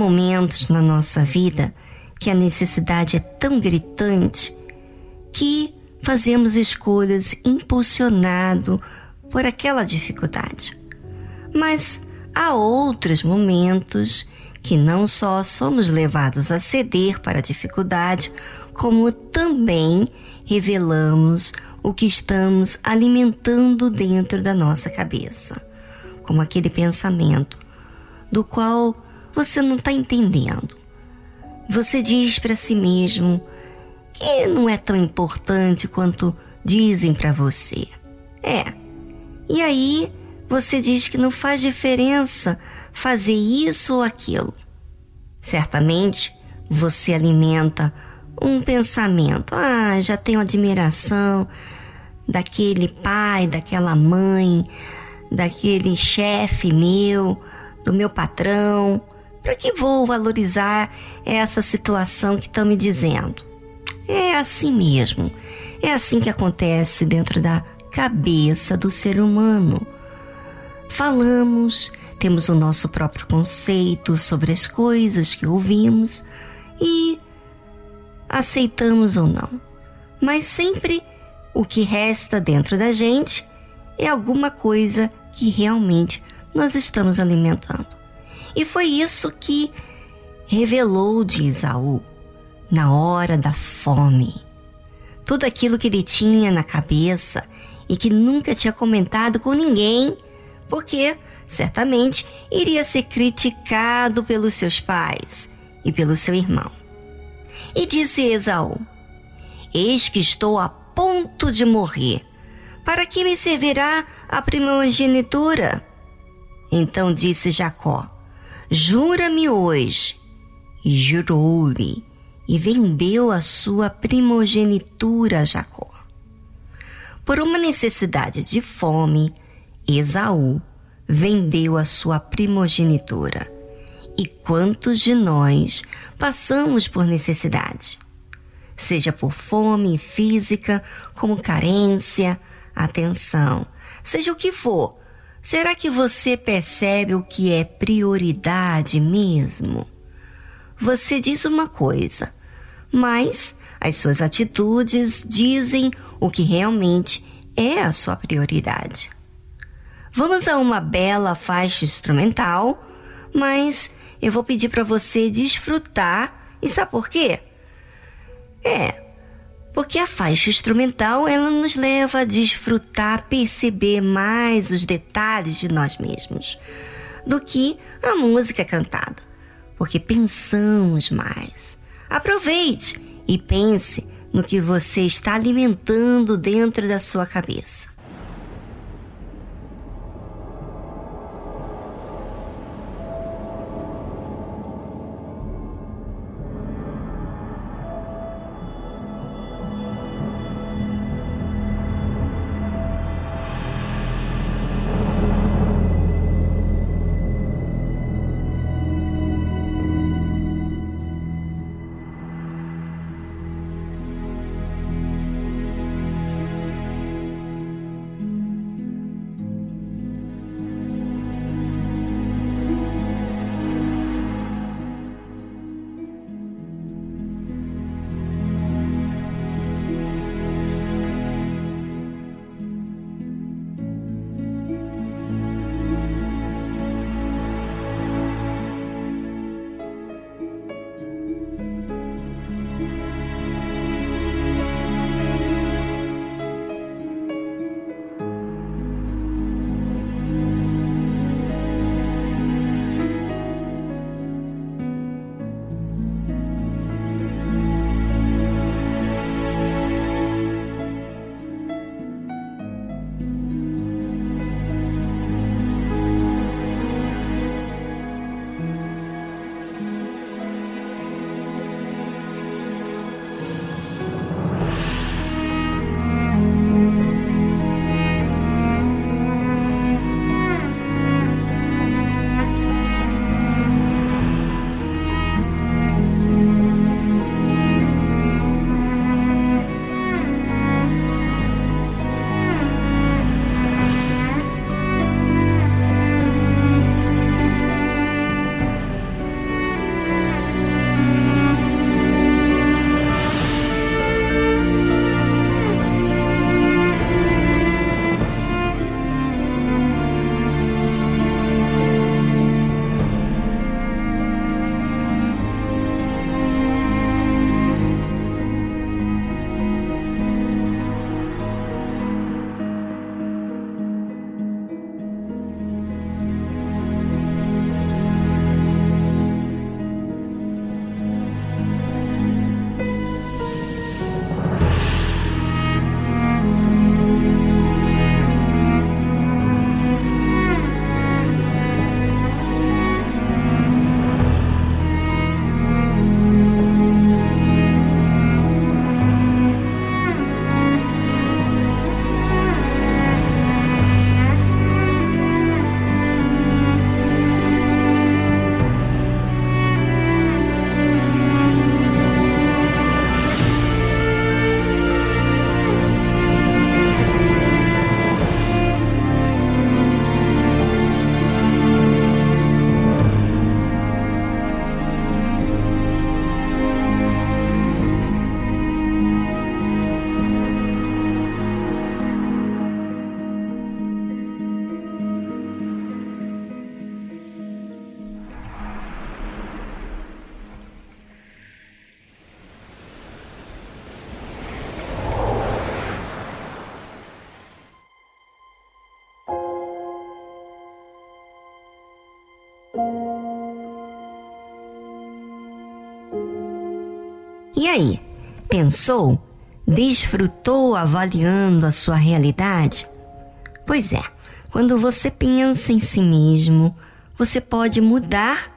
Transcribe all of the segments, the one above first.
momentos na nossa vida que a necessidade é tão gritante que fazemos escolhas impulsionado por aquela dificuldade. Mas há outros momentos que não só somos levados a ceder para a dificuldade, como também revelamos o que estamos alimentando dentro da nossa cabeça, como aquele pensamento do qual você não está entendendo. Você diz para si mesmo que não é tão importante quanto dizem para você. É. E aí você diz que não faz diferença fazer isso ou aquilo. Certamente você alimenta um pensamento. Ah, já tenho admiração daquele pai, daquela mãe, daquele chefe meu, do meu patrão. Para que vou valorizar essa situação que estão me dizendo? É assim mesmo. É assim que acontece dentro da cabeça do ser humano. Falamos, temos o nosso próprio conceito sobre as coisas que ouvimos e aceitamos ou não. Mas sempre o que resta dentro da gente é alguma coisa que realmente nós estamos alimentando. E foi isso que revelou de Isaú na hora da fome. Tudo aquilo que ele tinha na cabeça e que nunca tinha comentado com ninguém porque certamente iria ser criticado pelos seus pais e pelo seu irmão. E disse Esaú: Eis que estou a ponto de morrer. Para que me servirá a primogenitura? Então disse Jacó: Jura-me hoje. E jurou-lhe, e vendeu a sua primogenitura a Jacó. Por uma necessidade de fome, Esaú vendeu a sua primogenitura. E quantos de nós passamos por necessidade? Seja por fome física, como carência, atenção, seja o que for. Será que você percebe o que é prioridade mesmo? Você diz uma coisa, mas as suas atitudes dizem o que realmente é a sua prioridade. Vamos a uma bela faixa instrumental, mas eu vou pedir para você desfrutar. E sabe por quê? É, porque a faixa instrumental ela nos leva a desfrutar, perceber mais os detalhes de nós mesmos do que a música cantada, porque pensamos mais. Aproveite e pense no que você está alimentando dentro da sua cabeça. Aí, pensou? Desfrutou avaliando a sua realidade? Pois é, quando você pensa em si mesmo, você pode mudar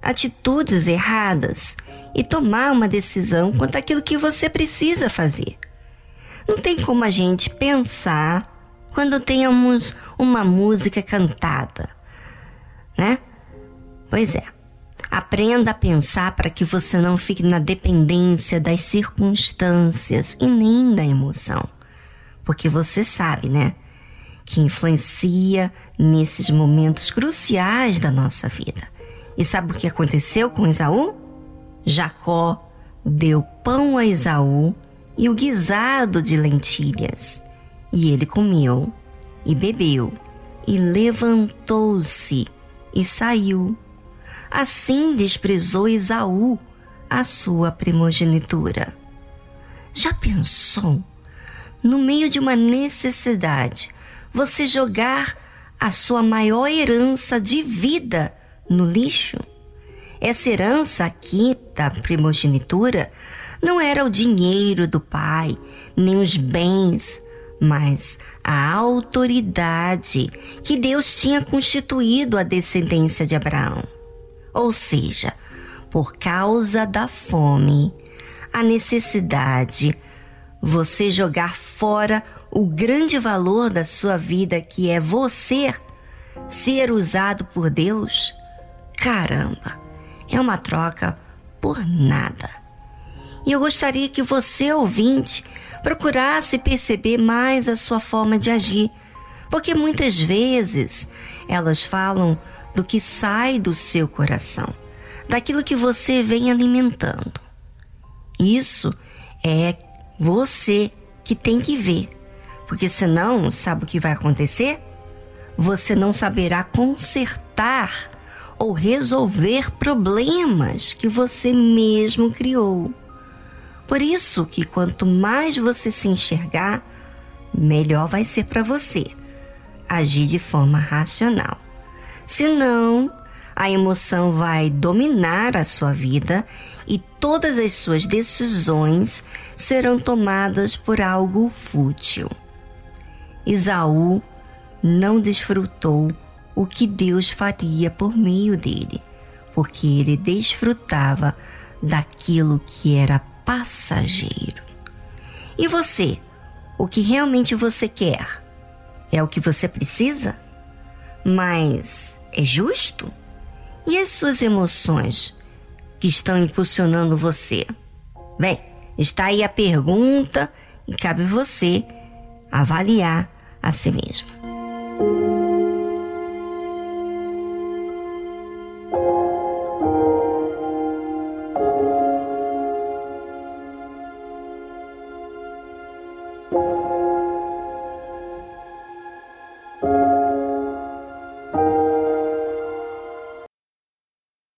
atitudes erradas e tomar uma decisão quanto àquilo que você precisa fazer. Não tem como a gente pensar quando temos uma música cantada, né? Pois é. Aprenda a pensar para que você não fique na dependência das circunstâncias e nem da emoção. Porque você sabe, né? Que influencia nesses momentos cruciais da nossa vida. E sabe o que aconteceu com Esaú? Jacó deu pão a Esaú e o guisado de lentilhas. E ele comeu e bebeu e levantou-se e saiu. Assim desprezou Esaú a sua primogenitura. Já pensou? No meio de uma necessidade, você jogar a sua maior herança de vida no lixo? Essa herança aqui da primogenitura não era o dinheiro do pai, nem os bens, mas a autoridade que Deus tinha constituído a descendência de Abraão. Ou seja, por causa da fome, a necessidade, você jogar fora o grande valor da sua vida que é você ser usado por Deus? Caramba, é uma troca por nada. E eu gostaria que você, ouvinte, procurasse perceber mais a sua forma de agir, porque muitas vezes elas falam do que sai do seu coração, daquilo que você vem alimentando. Isso é você que tem que ver, porque senão, sabe o que vai acontecer? Você não saberá consertar ou resolver problemas que você mesmo criou. Por isso que quanto mais você se enxergar, melhor vai ser para você agir de forma racional. Senão, a emoção vai dominar a sua vida e todas as suas decisões serão tomadas por algo fútil. Isaú não desfrutou o que Deus faria por meio dele, porque ele desfrutava daquilo que era passageiro. E você? O que realmente você quer? É o que você precisa? Mas é justo? E as suas emoções que estão impulsionando você? Bem, está aí a pergunta e cabe você avaliar a si mesmo.